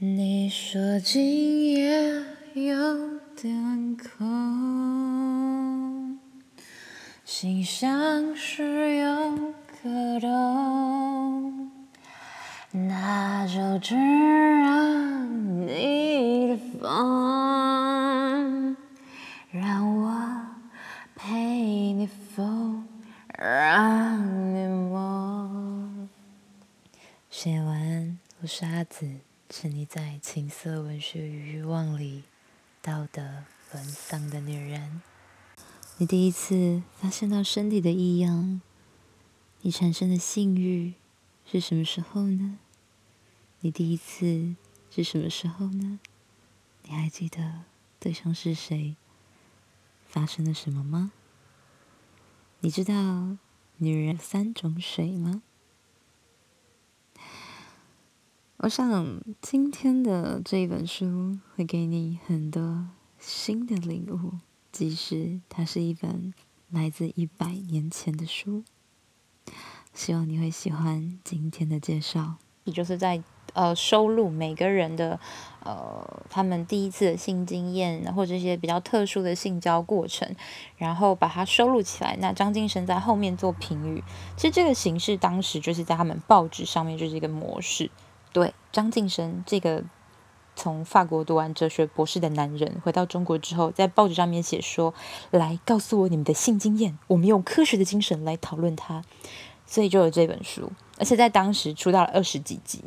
你说今夜有点空，心像是有个洞，那就只让你的风，让我陪你疯，让你梦。写完，我是阿梓。沉溺在情色文学与欲望里，道德沦丧的女人。你第一次发现到身体的异样，你产生的性欲是什么时候呢？你第一次是什么时候呢？你还记得对象是谁？发生了什么吗？你知道女人三种水吗？我想今天的这一本书会给你很多新的领悟，即使它是一本来自一百年前的书。希望你会喜欢今天的介绍。也就是在呃收录每个人的呃他们第一次的性经验，或者一些比较特殊的性交过程，然后把它收录起来。那张晋生在后面做评语，其实这个形式当时就是在他们报纸上面就是一个模式。对，张晋生这个从法国读完哲学博士的男人，回到中国之后，在报纸上面写说：“来告诉我你们的性经验，我们用科学的精神来讨论它。”所以就有这本书，而且在当时出到了二十几集。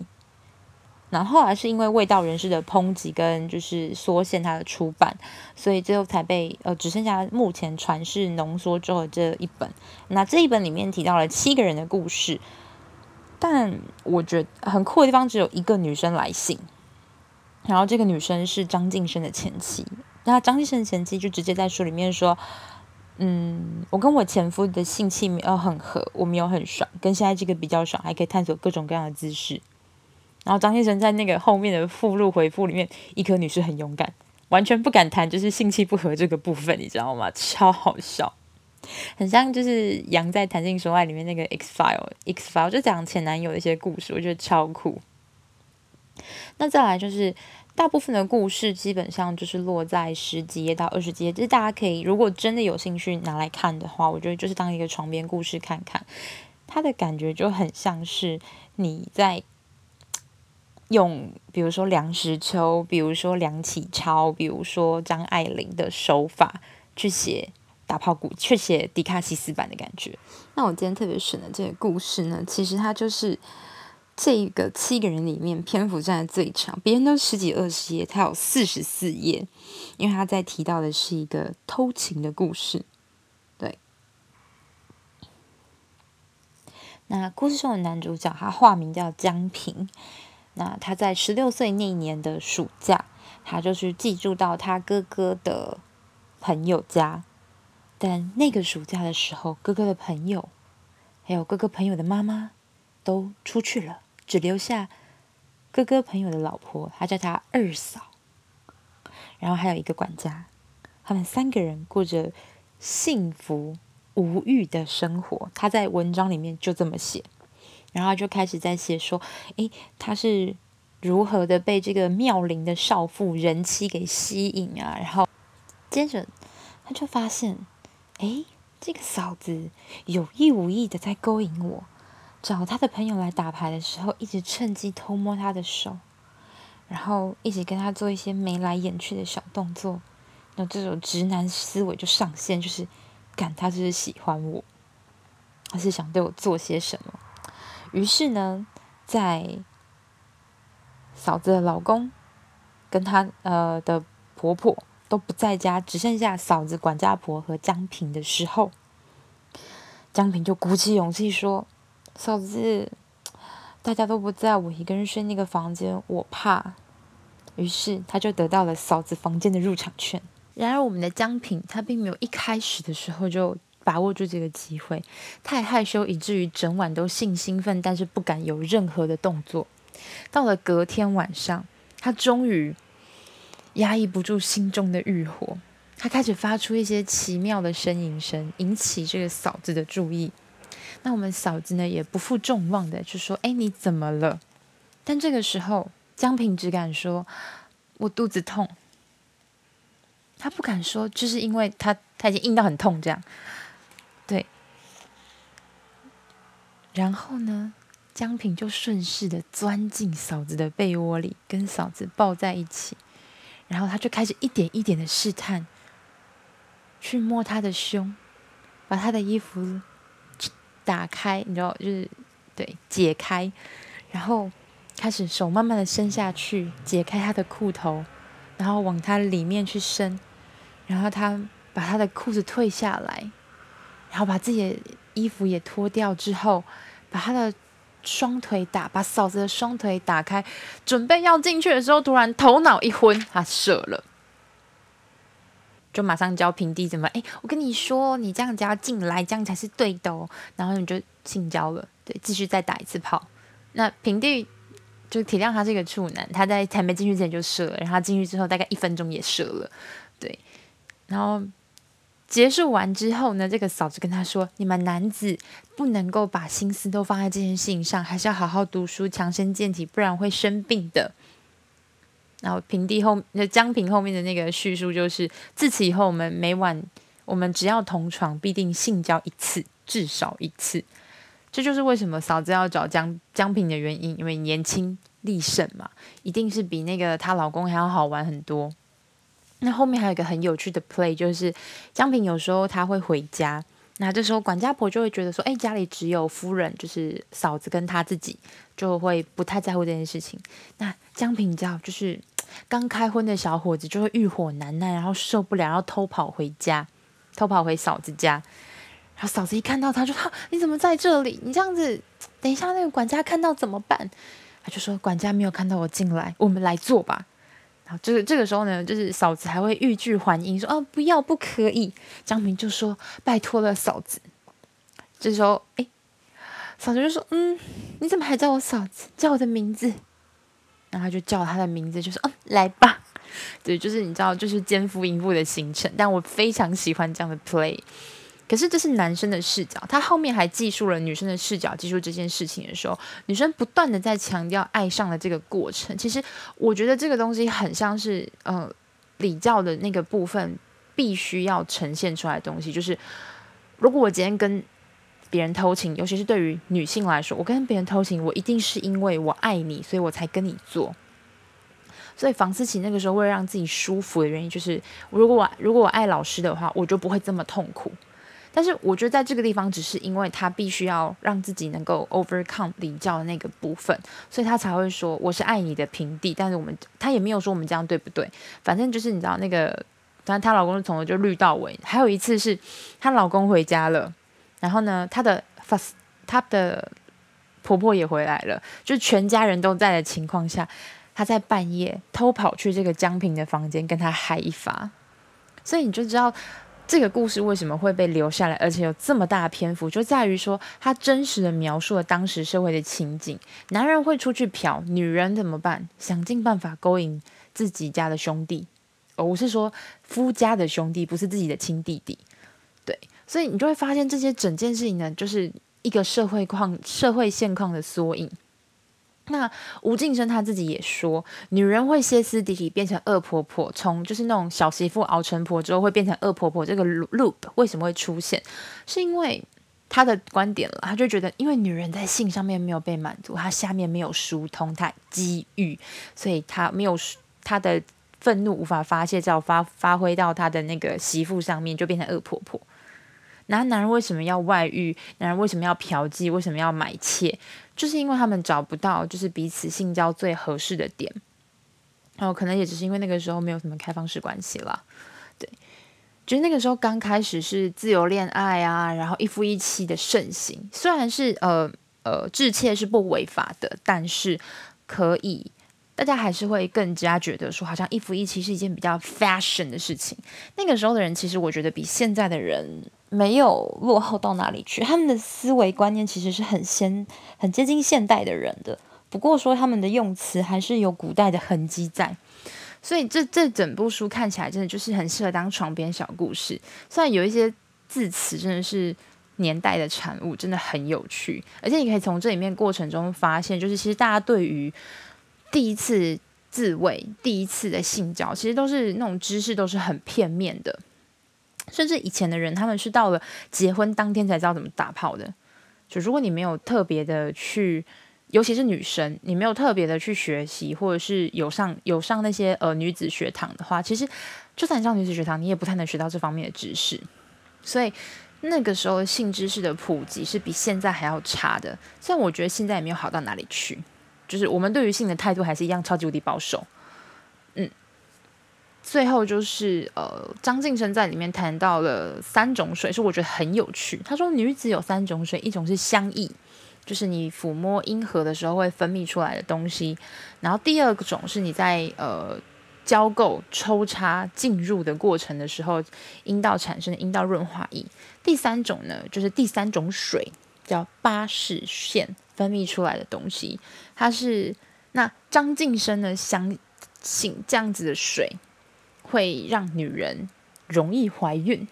然后后来是因为味道人士的抨击跟就是缩限它的出版，所以最后才被呃只剩下目前传世浓缩之后这一本。那这一本里面提到了七个人的故事。但我觉得很酷的地方只有一个女生来信，然后这个女生是张晋生的前妻。那张晋生前妻就直接在书里面说：“嗯，我跟我前夫的性气没有很合，我没有很爽，跟现在这个比较爽，还可以探索各种各样的姿势。”然后张晋生在那个后面的附录回复里面，一颗女士很勇敢，完全不敢谈就是性气不合这个部分，你知道吗？超好笑。很像就是杨在《谈性说爱》里面那个 X File，X File 就讲前男友的一些故事，我觉得超酷。那再来就是大部分的故事基本上就是落在十几页到二十几页，就是大家可以如果真的有兴趣拿来看的话，我觉得就是当一个床边故事看看，它的感觉就很像是你在用，比如说梁实秋，比如说梁启超，比如说张爱玲的手法去写。打炮故却写迪卡西斯版的感觉。那我今天特别选的这个故事呢，其实它就是这个七个人里面篇幅占的最长，别人都十几二十页，它有四十四页，因为他在提到的是一个偷情的故事。对，那故事中的男主角他化名叫江平，那他在十六岁那一年的暑假，他就是寄住到他哥哥的朋友家。但那个暑假的时候，哥哥的朋友，还有哥哥朋友的妈妈都出去了，只留下哥哥朋友的老婆，他叫他二嫂，然后还有一个管家，他们三个人过着幸福无欲的生活。他在文章里面就这么写，然后就开始在写说，诶，他是如何的被这个妙龄的少妇人妻给吸引啊？然后接着他就发现。哎，这个嫂子有意无意的在勾引我，找她的朋友来打牌的时候，一直趁机偷摸她的手，然后一直跟她做一些眉来眼去的小动作，那这种直男思维就上线，就是，感他就是喜欢我，他是想对我做些什么。于是呢，在嫂子的老公跟他呃的婆婆。都不在家，只剩下嫂子、管家婆和江平的时候，江平就鼓起勇气说：“嫂子，大家都不在，我一个人睡那个房间，我怕。”于是他就得到了嫂子房间的入场券。然而，我们的江平他并没有一开始的时候就把握住这个机会，太害羞以至于整晚都性兴奋，但是不敢有任何的动作。到了隔天晚上，他终于。压抑不住心中的欲火，他开始发出一些奇妙的呻吟声，引起这个嫂子的注意。那我们嫂子呢，也不负众望的就说：“哎，你怎么了？”但这个时候，江平只敢说：“我肚子痛。”他不敢说，就是因为他他已经硬到很痛这样。对。然后呢，江平就顺势的钻进嫂子的被窝里，跟嫂子抱在一起。然后他就开始一点一点的试探，去摸她的胸，把她的衣服打开，你知道，就是对解开，然后开始手慢慢的伸下去，解开她的裤头，然后往她里面去伸，然后他把他的裤子退下来，然后把自己的衣服也脱掉之后，把他的。双腿打，把嫂子的双腿打开，准备要进去的时候，突然头脑一昏，他射了，就马上教平地怎么。哎，我跟你说，你这样子要进来，这样才是对的哦。然后你就性交了，对，继续再打一次炮。那平地就体谅他是一个处男，他在还没进去之前就射了，然后进去之后大概一分钟也射了，对，然后。结束完之后呢，这个嫂子跟他说：“你们男子不能够把心思都放在这件事情上，还是要好好读书，强身健体，不然会生病的。”然后平地后，那江平后面的那个叙述就是：自此以后，我们每晚我们只要同床，必定性交一次，至少一次。这就是为什么嫂子要找江江平的原因，因为年轻力盛嘛，一定是比那个她老公还要好玩很多。那后面还有一个很有趣的 play，就是江平有时候他会回家，那这时候管家婆就会觉得说，哎，家里只有夫人，就是嫂子跟他自己，就会不太在乎这件事情。那江平你知道，就是刚开荤的小伙子就会欲火难耐，然后受不了，然后偷跑回家，偷跑回嫂子家。然后嫂子一看到他就说，你怎么在这里？你这样子，等一下那个管家看到怎么办？他就说，管家没有看到我进来，我们来做吧。这个这个时候呢，就是嫂子还会欲拒还迎，说：“哦，不要，不可以。”江明就说：“拜托了，嫂子。”这时候，哎，嫂子就说：“嗯，你怎么还叫我嫂子？叫我的名字。”然后就叫他的名字，就说：“哦，来吧。”对，就是你知道，就是奸夫淫妇的行程。但我非常喜欢这样的 play。可是这是男生的视角，他后面还记述了女生的视角，记述这件事情的时候，女生不断的在强调爱上的这个过程。其实我觉得这个东西很像是呃礼教的那个部分必须要呈现出来的东西，就是如果我今天跟别人偷情，尤其是对于女性来说，我跟别人偷情，我一定是因为我爱你，所以我才跟你做。所以房思琪那个时候为了让自己舒服的原因，就是如果我如果我爱老师的话，我就不会这么痛苦。但是我觉得在这个地方，只是因为他必须要让自己能够 overcome 礼教的那个部分，所以他才会说我是爱你的平地。但是我们他也没有说我们这样对不对？反正就是你知道那个，反正她老公从头就绿到尾。还有一次是她老公回家了，然后呢，她的夫她的婆婆也回来了，就全家人都在的情况下，她在半夜偷跑去这个江平的房间跟他嗨一发，所以你就知道。这个故事为什么会被留下来，而且有这么大的篇幅，就在于说他真实的描述了当时社会的情景。男人会出去嫖，女人怎么办？想尽办法勾引自己家的兄弟。哦，我是说夫家的兄弟，不是自己的亲弟弟。对，所以你就会发现这些整件事情呢，就是一个社会况、社会现况的缩影。那吴静生他自己也说，女人会歇斯底里变成恶婆婆，从就是那种小媳妇熬成婆之后会变成恶婆婆，这个 loop 为什么会出现？是因为他的观点了，他就觉得，因为女人在性上面没有被满足，她下面没有疏通，她积郁，所以她没有她的愤怒无法发泄，只好发发挥到她的那个媳妇上面，就变成恶婆婆。那男人为什么要外遇？男人为什么要嫖妓？为什么要买妾？就是因为他们找不到就是彼此性交最合适的点，然后可能也只是因为那个时候没有什么开放式关系啦。对，就是那个时候刚开始是自由恋爱啊，然后一夫一妻的盛行。虽然是呃呃致妾是不违法的，但是可以大家还是会更加觉得说，好像一夫一妻是一件比较 fashion 的事情。那个时候的人，其实我觉得比现在的人。没有落后到哪里去，他们的思维观念其实是很先、很接近现代的人的。不过说他们的用词还是有古代的痕迹在，所以这这整部书看起来真的就是很适合当床边小故事。虽然有一些字词真的是年代的产物，真的很有趣，而且你可以从这里面过程中发现，就是其实大家对于第一次自慰、第一次的性交，其实都是那种知识都是很片面的。甚至以前的人，他们是到了结婚当天才知道怎么打炮的。就如果你没有特别的去，尤其是女生，你没有特别的去学习，或者是有上有上那些呃女子学堂的话，其实就算你上女子学堂，你也不太能学到这方面的知识。所以那个时候性知识的普及是比现在还要差的。虽然我觉得现在也没有好到哪里去，就是我们对于性的态度还是一样超级无敌保守。嗯。最后就是呃，张晋生在里面谈到了三种水，是我觉得很有趣。他说女子有三种水，一种是香液，就是你抚摸阴核的时候会分泌出来的东西；然后第二种是你在呃交媾抽插进入的过程的时候，阴道产生的阴道润滑液；第三种呢，就是第三种水叫巴氏腺分泌出来的东西。它是那张晋生呢相信这样子的水。会让女人容易怀孕。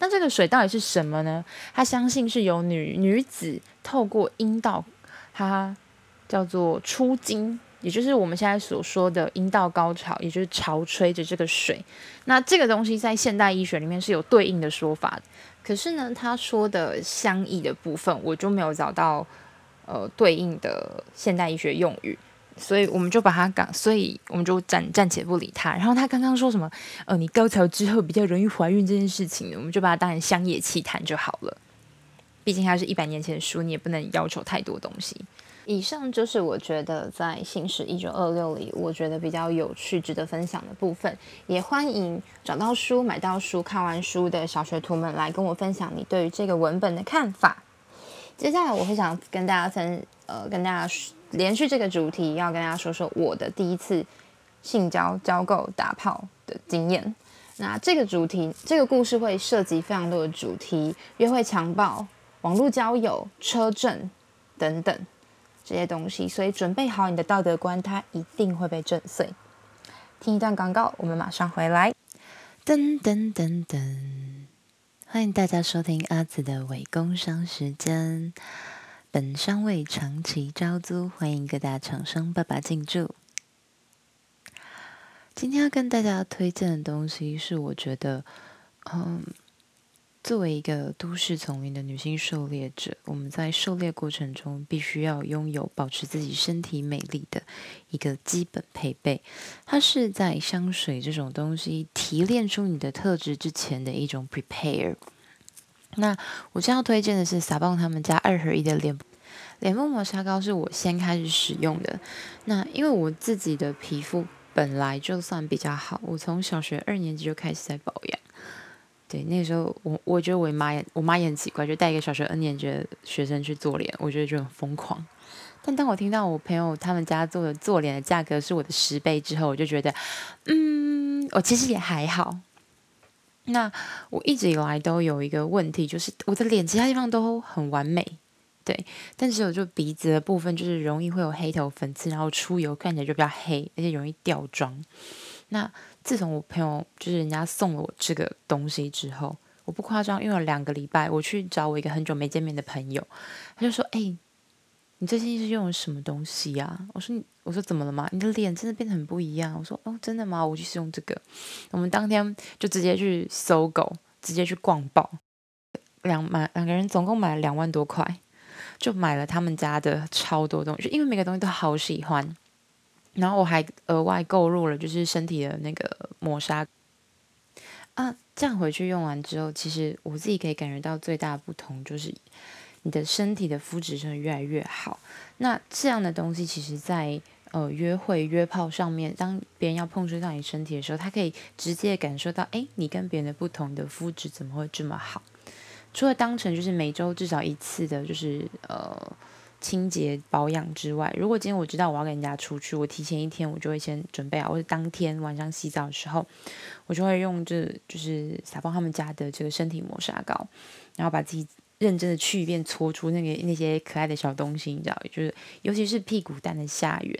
那这个水到底是什么呢？他相信是由女女子透过阴道，它叫做出经，也就是我们现在所说的阴道高潮，也就是潮吹着这个水。那这个东西在现代医学里面是有对应的说法。可是呢，他说的相异的部分，我就没有找到呃对应的现代医学用语。所以我们就把他讲，所以我们就暂暂且不理他。然后他刚刚说什么？呃，你高潮之后比较容易怀孕这件事情，我们就把它当成乡野奇谈就好了。毕竟它是一百年前的书，你也不能要求太多东西。以上就是我觉得在《性史一九二六》里，我觉得比较有趣、值得分享的部分。也欢迎找到书、买到书、看完书的小学徒们来跟我分享你对于这个文本的看法。接下来我会想跟大家分，呃，跟大家。连续这个主题，要跟大家说说我的第一次性交、交媾、打炮的经验。那这个主题，这个故事会涉及非常多的主题：约会、强暴、网络交友、车震等等这些东西。所以准备好你的道德观，它一定会被震碎。听一段广告，我们马上回来。噔噔噔噔，欢迎大家收听阿紫的伪工商时间。本商为长期招租，欢迎各大厂商爸爸进驻。今天要跟大家推荐的东西是，我觉得，嗯，作为一个都市丛林的女性狩猎者，我们在狩猎过程中必须要拥有保持自己身体美丽的一个基本配备。它是在香水这种东西提炼出你的特质之前的一种 prepare。那我将要推荐的是 Savon 他们家二合一的脸脸部磨砂膏，是我先开始使用的。那因为我自己的皮肤本来就算比较好，我从小学二年级就开始在保养。对，那个时候我我觉得我妈也我妈也很奇怪，就带一个小学二年级的学生去做脸，我觉得就很疯狂。但当我听到我朋友他们家做的做脸的价格是我的十倍之后，我就觉得，嗯，我其实也还好。那我一直以来都有一个问题，就是我的脸其他地方都很完美，对，但只有就鼻子的部分，就是容易会有黑头粉刺，然后出油，看起来就比较黑，而且容易掉妆。那自从我朋友就是人家送了我这个东西之后，我不夸张，用了两个礼拜，我去找我一个很久没见面的朋友，他就说：“哎、”你最近是用了什么东西呀？我说你，我说怎么了吗？你的脸真的变得很不一样。我说哦，真的吗？我就是用这个。我们当天就直接去搜狗，直接去逛爆，两买两个人总共买了两万多块，就买了他们家的超多东西，就因为每个东西都好喜欢。然后我还额外购入了就是身体的那个磨砂啊，这样回去用完之后，其实我自己可以感觉到最大的不同就是。你的身体的肤质真的越来越好。那这样的东西，其实在呃约会约炮上面，当别人要碰触到你身体的时候，他可以直接感受到，哎，你跟别人的不同的肤质怎么会这么好？除了当成就是每周至少一次的，就是呃清洁保养之外，如果今天我知道我要跟人家出去，我提前一天我就会先准备好，或者当天晚上洗澡的时候，我就会用这就是撒邦他们家的这个身体磨砂膏，然后把自己。认真的去一遍，搓出那个那些可爱的小东西，你知道，就是尤其是屁股蛋的下缘，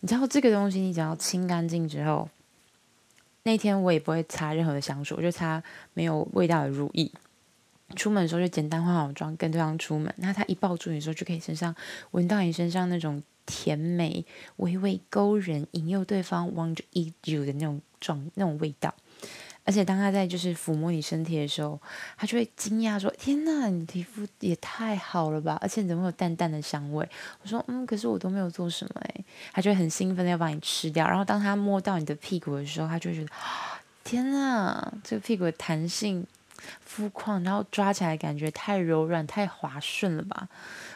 你知道这个东西，你只要清干净之后，那天我也不会擦任何的香水，我就擦没有味道的乳液。出门的时候就简单化好妆，跟对方出门。那他一抱住你的时候，就可以身上闻到你身上那种甜美、微微勾人、引诱对方 want to eat you 的那种状那种味道。而且当他在就是抚摸你身体的时候，他就会惊讶说：“天哪，你皮肤也太好了吧！而且怎么有淡淡的香味？”我说：“嗯，可是我都没有做什么诶。”他就会很兴奋的要把你吃掉。然后当他摸到你的屁股的时候，他就会觉得：“天哪，这个屁股的弹性。”肤况，然后抓起来感觉太柔软、太滑顺了吧？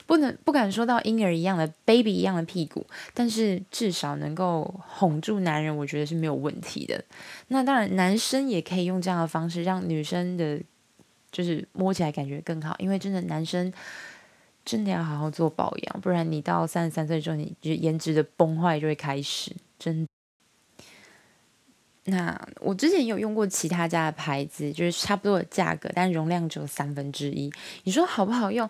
不能不敢说到婴儿一样的 baby 一样的屁股，但是至少能够哄住男人，我觉得是没有问题的。那当然，男生也可以用这样的方式让女生的，就是摸起来感觉更好。因为真的，男生真的要好好做保养，不然你到三十三岁之后，你就颜值的崩坏就会开始，真。那我之前有用过其他家的牌子，就是差不多的价格，但容量只有三分之一。你说好不好用？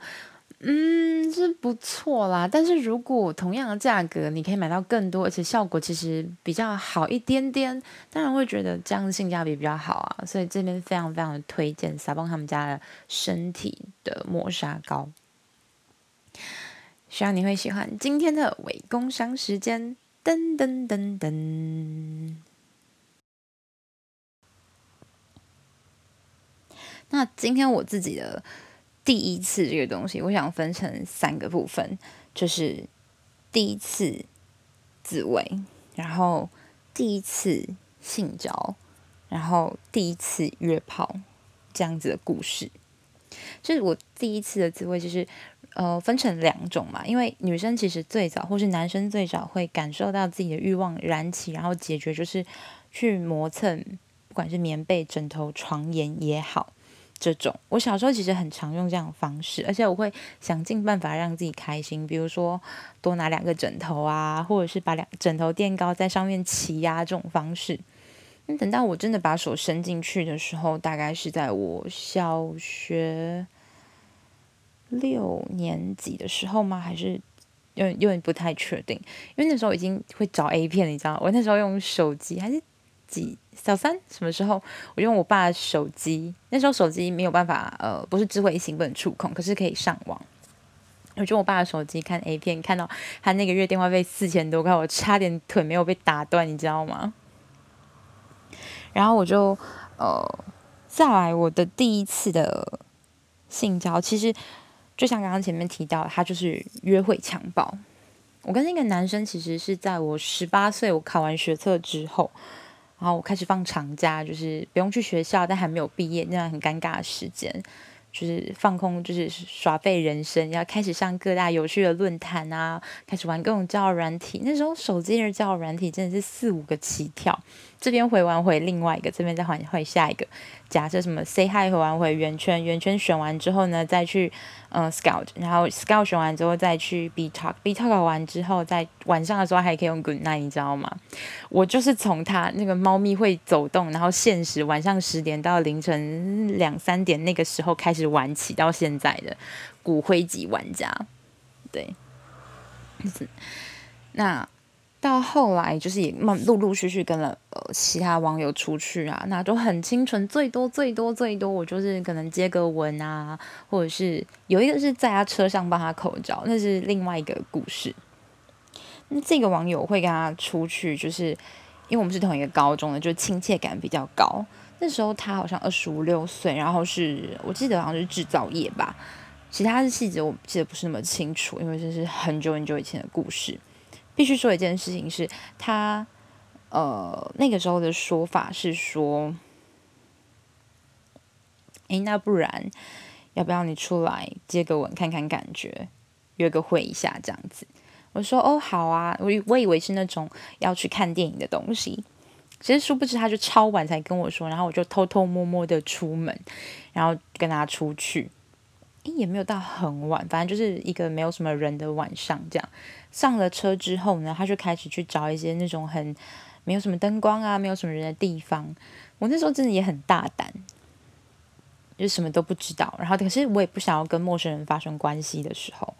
嗯，是不错啦。但是如果同样的价格，你可以买到更多，而且效果其实比较好一点点，当然会觉得这样性价比比较好啊。所以这边非常非常的推荐 SABON 他们家的身体的磨砂膏，希望你会喜欢今天的伪工商时间。噔噔噔噔。那今天我自己的第一次这个东西，我想分成三个部分，就是第一次自慰，然后第一次性交，然后第一次约炮这样子的故事。就是我第一次的自慰，就是呃分成两种嘛，因为女生其实最早，或是男生最早会感受到自己的欲望燃起，然后解决就是去磨蹭，不管是棉被、枕头、床沿也好。这种我小时候其实很常用这样的方式，而且我会想尽办法让自己开心，比如说多拿两个枕头啊，或者是把两枕头垫高在上面骑呀、啊、这种方式。那等到我真的把手伸进去的时候，大概是在我小学六年级的时候吗？还是有点有点不太确定，因为那时候已经会找 A 片，你知道，我那时候用手机还是几。小三什么时候？我用我爸的手机，那时候手机没有办法，呃，不是智慧型，不能触控，可是可以上网。我用我爸的手机看 A 片，看到他那个月电话费四千多块，我差点腿没有被打断，你知道吗？然后我就，呃，再来我的第一次的性交，其实就像刚刚前面提到，他就是约会强暴。我跟那个男生其实是在我十八岁，我考完学测之后。然后我开始放长假，就是不用去学校，但还没有毕业那段很尴尬的时间，就是放空，就是耍废人生，要开始上各大有趣的论坛啊，开始玩各种交友软体。那时候手机的交友软体真的是四五个起跳。这边回完回另外一个，这边再换换下一个。假设什么 say hi 回完回圆圈，圆圈选完之后呢，再去嗯、呃、scout，然后 scout 选完之后再去 be talk，be talk 完之后，在晚上的时候还可以用 good night，你知道吗？我就是从他那个猫咪会走动，然后限时晚上十点到凌晨两三点那个时候开始玩起到现在的骨灰级玩家，对，那。到后来就是也慢陆陆续续跟了呃其他网友出去啊，那都很清纯，最多最多最多我就是可能接个吻啊，或者是有一个是在他车上帮他口罩，那是另外一个故事。那这个网友会跟他出去，就是因为我们是同一个高中的，就亲切感比较高。那时候他好像二十五六岁，然后是我记得好像是制造业吧，其他的细节我记得不是那么清楚，因为这是很久很久以前的故事。必须说一件事情是，他，呃，那个时候的说法是说，诶，那不然要不要你出来接个吻，看看感觉，约个会一下这样子？我说哦，好啊，我我以为是那种要去看电影的东西，其实殊不知他就超晚才跟我说，然后我就偷偷摸摸的出门，然后跟他出去。也没有到很晚，反正就是一个没有什么人的晚上这样。上了车之后呢，他就开始去找一些那种很没有什么灯光啊、没有什么人的地方。我那时候真的也很大胆，就什么都不知道。然后可是我也不想要跟陌生人发生关系的时候，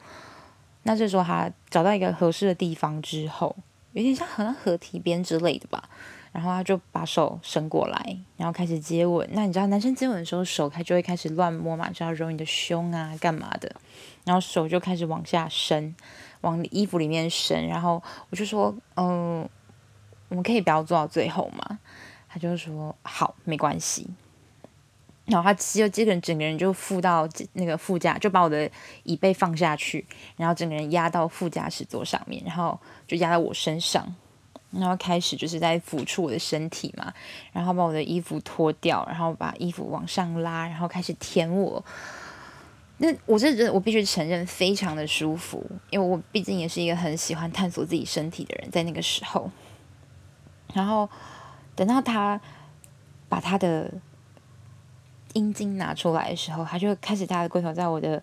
那这时候他找到一个合适的地方之后，有点像好像河堤边之类的吧。然后他就把手伸过来，然后开始接吻。那你知道男生接吻的时候，手他就会开始乱摸嘛，就要揉你的胸啊，干嘛的。然后手就开始往下伸。往衣服里面伸，然后我就说，嗯、我们可以不要做到最后嘛？他就说好，没关系。然后他就基本整个人就附到那个副驾，就把我的椅背放下去，然后整个人压到副驾驶座上面，然后就压在我身上，然后开始就是在抚触我的身体嘛，然后把我的衣服脱掉，然后把衣服往上拉，然后开始舔我。那我是觉得我必须承认非常的舒服，因为我毕竟也是一个很喜欢探索自己身体的人，在那个时候，然后等到他把他的。阴茎拿出来的时候，他就开始他的龟头在我的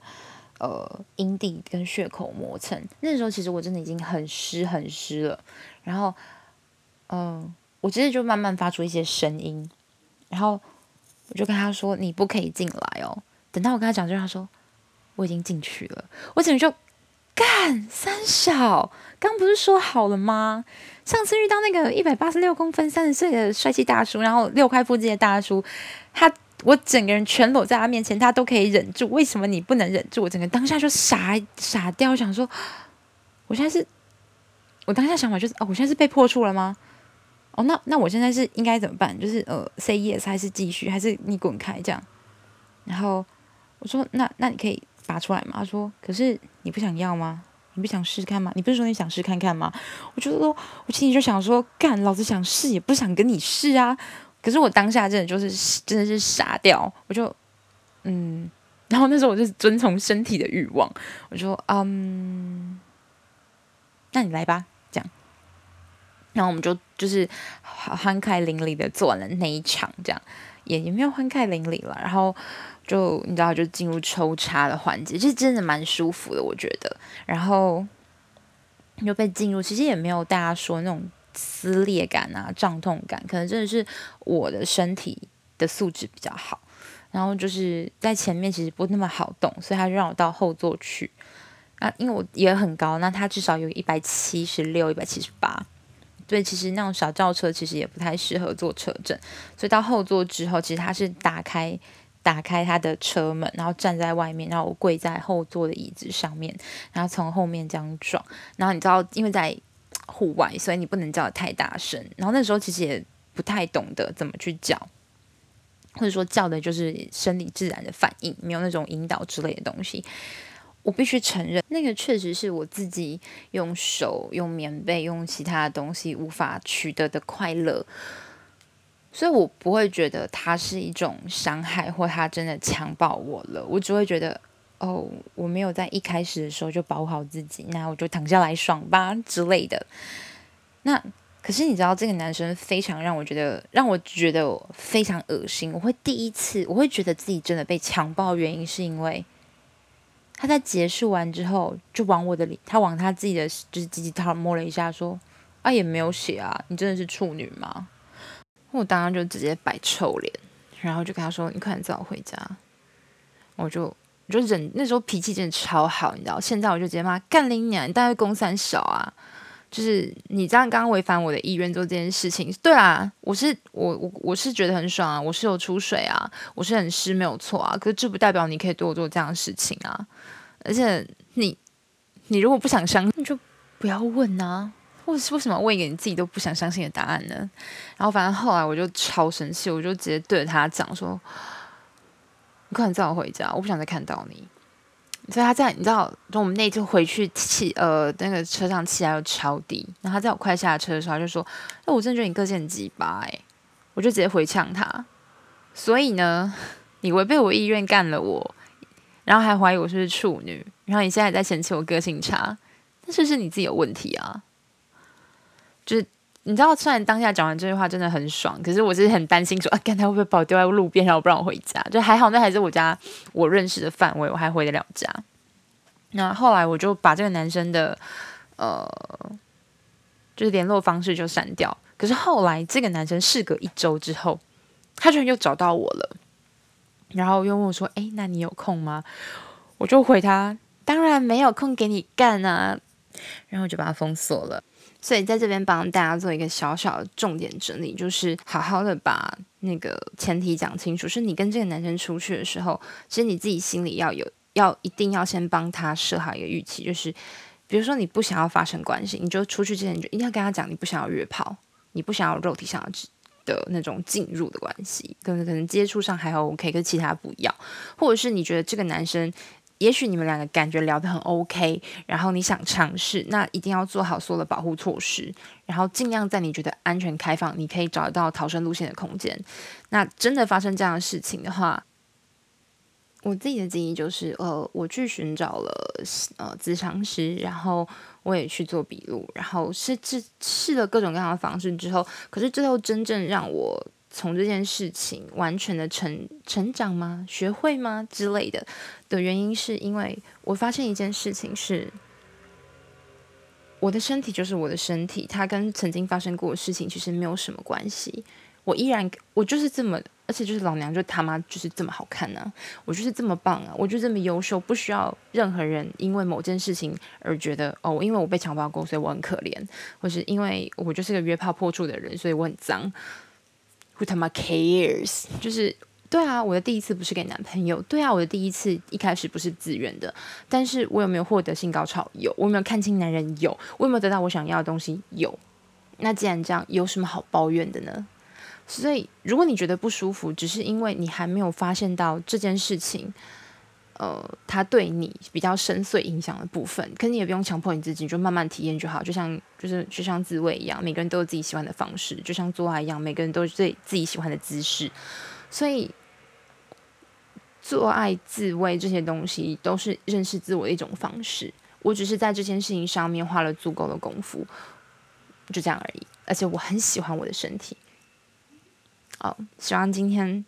呃阴蒂跟血口磨蹭。那时候其实我真的已经很湿很湿了，然后嗯、我直接就慢慢发出一些声音，然后我就跟他说：“你不可以进来哦。”等到我跟他讲之后，他说：“我已经进去了。”我整个就干三小，刚不是说好了吗？上次遇到那个一百八十六公分、三十岁的帅气大叔，然后六块腹肌的大叔，他。我整个人全裸在他面前，他都可以忍住，为什么你不能忍住？我整个当下就傻傻掉，想说，我现在是，我当下想法就是，哦，我现在是被破处了吗？哦，那那我现在是应该怎么办？就是呃，say yes 还是继续，还是你滚开这样？然后我说，那那你可以拔出来吗？他说，可是你不想要吗？你不想试试看吗？你不是说你想试看看吗？我就说，我心里就想说，干，老子想试，也不想跟你试啊。可是我当下真的就是真的是傻掉，我就嗯，然后那时候我就遵从身体的欲望，我就说嗯，那你来吧，然后我们就就是欢快淋漓的做完了那一场，这样也也没有欢快淋漓了，然后就你知道就进入抽插的环节，其实真的蛮舒服的，我觉得，然后就被进入，其实也没有大家说那种。撕裂感啊，胀痛感，可能真的是我的身体的素质比较好，然后就是在前面其实不那么好动，所以他就让我到后座去。啊，因为我也很高，那他至少有一百七十六、一百七十八，对其实那种小轿车其实也不太适合坐车震。所以到后座之后，其实他是打开打开他的车门，然后站在外面，然后我跪在后座的椅子上面，然后从后面这样撞。然后你知道，因为在户外，所以你不能叫得太大声。然后那时候其实也不太懂得怎么去叫，或者说叫的就是生理自然的反应，没有那种引导之类的东西。我必须承认，那个确实是我自己用手、用棉被、用其他的东西无法取得的快乐，所以我不会觉得它是一种伤害，或他真的强暴我了。我只会觉得。哦，我没有在一开始的时候就保护好自己，那我就躺下来爽吧之类的。那可是你知道，这个男生非常让我觉得，让我觉得非常恶心。我会第一次，我会觉得自己真的被强暴，原因是因为他在结束完之后，就往我的脸，他往他自己的就是鸡鸡套摸了一下，说：“啊，也没有血啊，你真的是处女吗？”我当然就直接摆臭脸，然后就跟他说：“你快点载我回家。”我就。我就忍，那时候脾气真的超好，你知道？现在我就直接骂干你娘！你大概公三小啊？就是你这样刚刚违反我的意愿做这件事情，对啊，我是我我我是觉得很爽啊，我是有出水啊，我是很湿没有错啊，可是这不代表你可以对我做这样的事情啊！而且你你如果不想相信，你就不要问啊！为为什么问一个你自己都不想相信的答案呢？然后反正后来我就超生气，我就直接对着他讲说。你快点载我回家，我不想再看到你。所以他在你知道，就我们那次回去气呃那个车上气压又超低，然后他在我快下车的时候他就说：“那我真的觉得你个性很鸡巴哎！”我就直接回呛他。所以呢，你违背我意愿干了我，然后还怀疑我是不是处女，然后你现在还在嫌弃我个性差，那是不是你自己有问题啊？就是。你知道，虽然当下讲完这句话真的很爽，可是我是很担心说，啊，看他会不会把我丢在路边，然后不让我回家？就还好，那还是我家我认识的范围，我还回得了家。那后来我就把这个男生的呃，就是联络方式就删掉。可是后来这个男生事隔一周之后，他居然又找到我了，然后又问我说：“诶，那你有空吗？”我就回他：“当然没有空给你干啊。”然后我就把他封锁了。所以在这边帮大家做一个小小的重点整理，就是好好的把那个前提讲清楚。是你跟这个男生出去的时候，其实你自己心里要有，要一定要先帮他设好一个预期，就是比如说你不想要发生关系，你就出去之前你就一定要跟他讲，你不想要约炮，你不想要肉体上的那种进入的关系，可能可能接触上还 OK，可是其他不要，或者是你觉得这个男生。也许你们两个感觉聊得很 OK，然后你想尝试，那一定要做好所有的保护措施，然后尽量在你觉得安全、开放，你可以找到逃生路线的空间。那真的发生这样的事情的话，我自己的建议就是，呃，我去寻找了呃咨商师，然后我也去做笔录，然后试试试了各种各样的方式之后，可是最后真正让我。从这件事情完全的成成长吗？学会吗？之类的的原因，是因为我发现一件事情是，我的身体就是我的身体，它跟曾经发生过的事情其实没有什么关系。我依然，我就是这么，而且就是老娘就他妈就是这么好看呢、我就是这么棒啊，我就这么优秀，不需要任何人因为某件事情而觉得哦，因为我被强暴过，所以我很可怜，或是因为我就是个约炮破处的人，所以我很脏。Who 他妈 cares？就是对啊，我的第一次不是给男朋友，对啊，我的第一次一开始不是自愿的，但是我有没有获得性高潮？有，我有没有看清男人？有，我有没有得到我想要的东西？有。那既然这样，有什么好抱怨的呢？所以，如果你觉得不舒服，只是因为你还没有发现到这件事情。呃，他对你比较深邃影响的部分，可你也不用强迫你自己，就慢慢体验就好。就像就是就像自慰一样，每个人都有自己喜欢的方式，就像做爱一样，每个人都有最自己喜欢的姿势。所以，做爱、自慰这些东西都是认识自我的一种方式。我只是在这件事情上面花了足够的功夫，就这样而已。而且我很喜欢我的身体。哦，希望今天。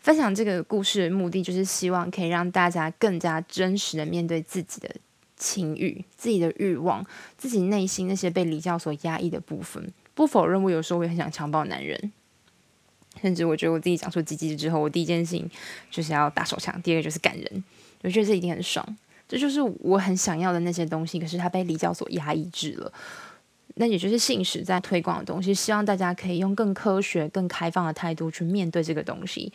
分享这个故事的目的，就是希望可以让大家更加真实的面对自己的情欲、自己的欲望、自己内心那些被礼教所压抑的部分。不否认，我有时候我也很想强暴男人，甚至我觉得我自己长出鸡鸡之后，我第一件事情就是要打手枪，第二个就是干人。我觉得这一定很爽，这就是我很想要的那些东西。可是它被礼教所压抑制了。那也就是信使在推广的东西，希望大家可以用更科学、更开放的态度去面对这个东西。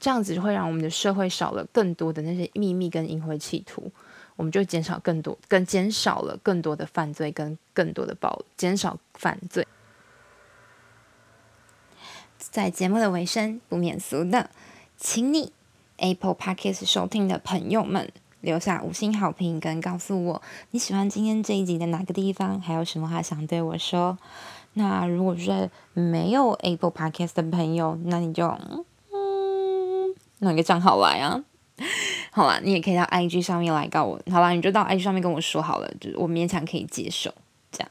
这样子会让我们的社会少了更多的那些秘密跟淫秽企图，我们就减少更多，更减少了更多的犯罪跟更多的暴，减少犯罪。在节目的尾声，不免俗的，请你 Apple Podcast 收听的朋友们留下五星好评，跟告诉我你喜欢今天这一集的哪个地方，还有什么话想对我说。那如果是没有 Apple Podcast 的朋友，那你就。弄一个账号来啊！好啦，你也可以到 IG 上面来告我。好啦，你就到 IG 上面跟我说好了，就是我勉强可以接受这样。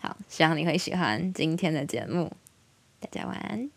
好，希望你会喜欢今天的节目。大家晚安。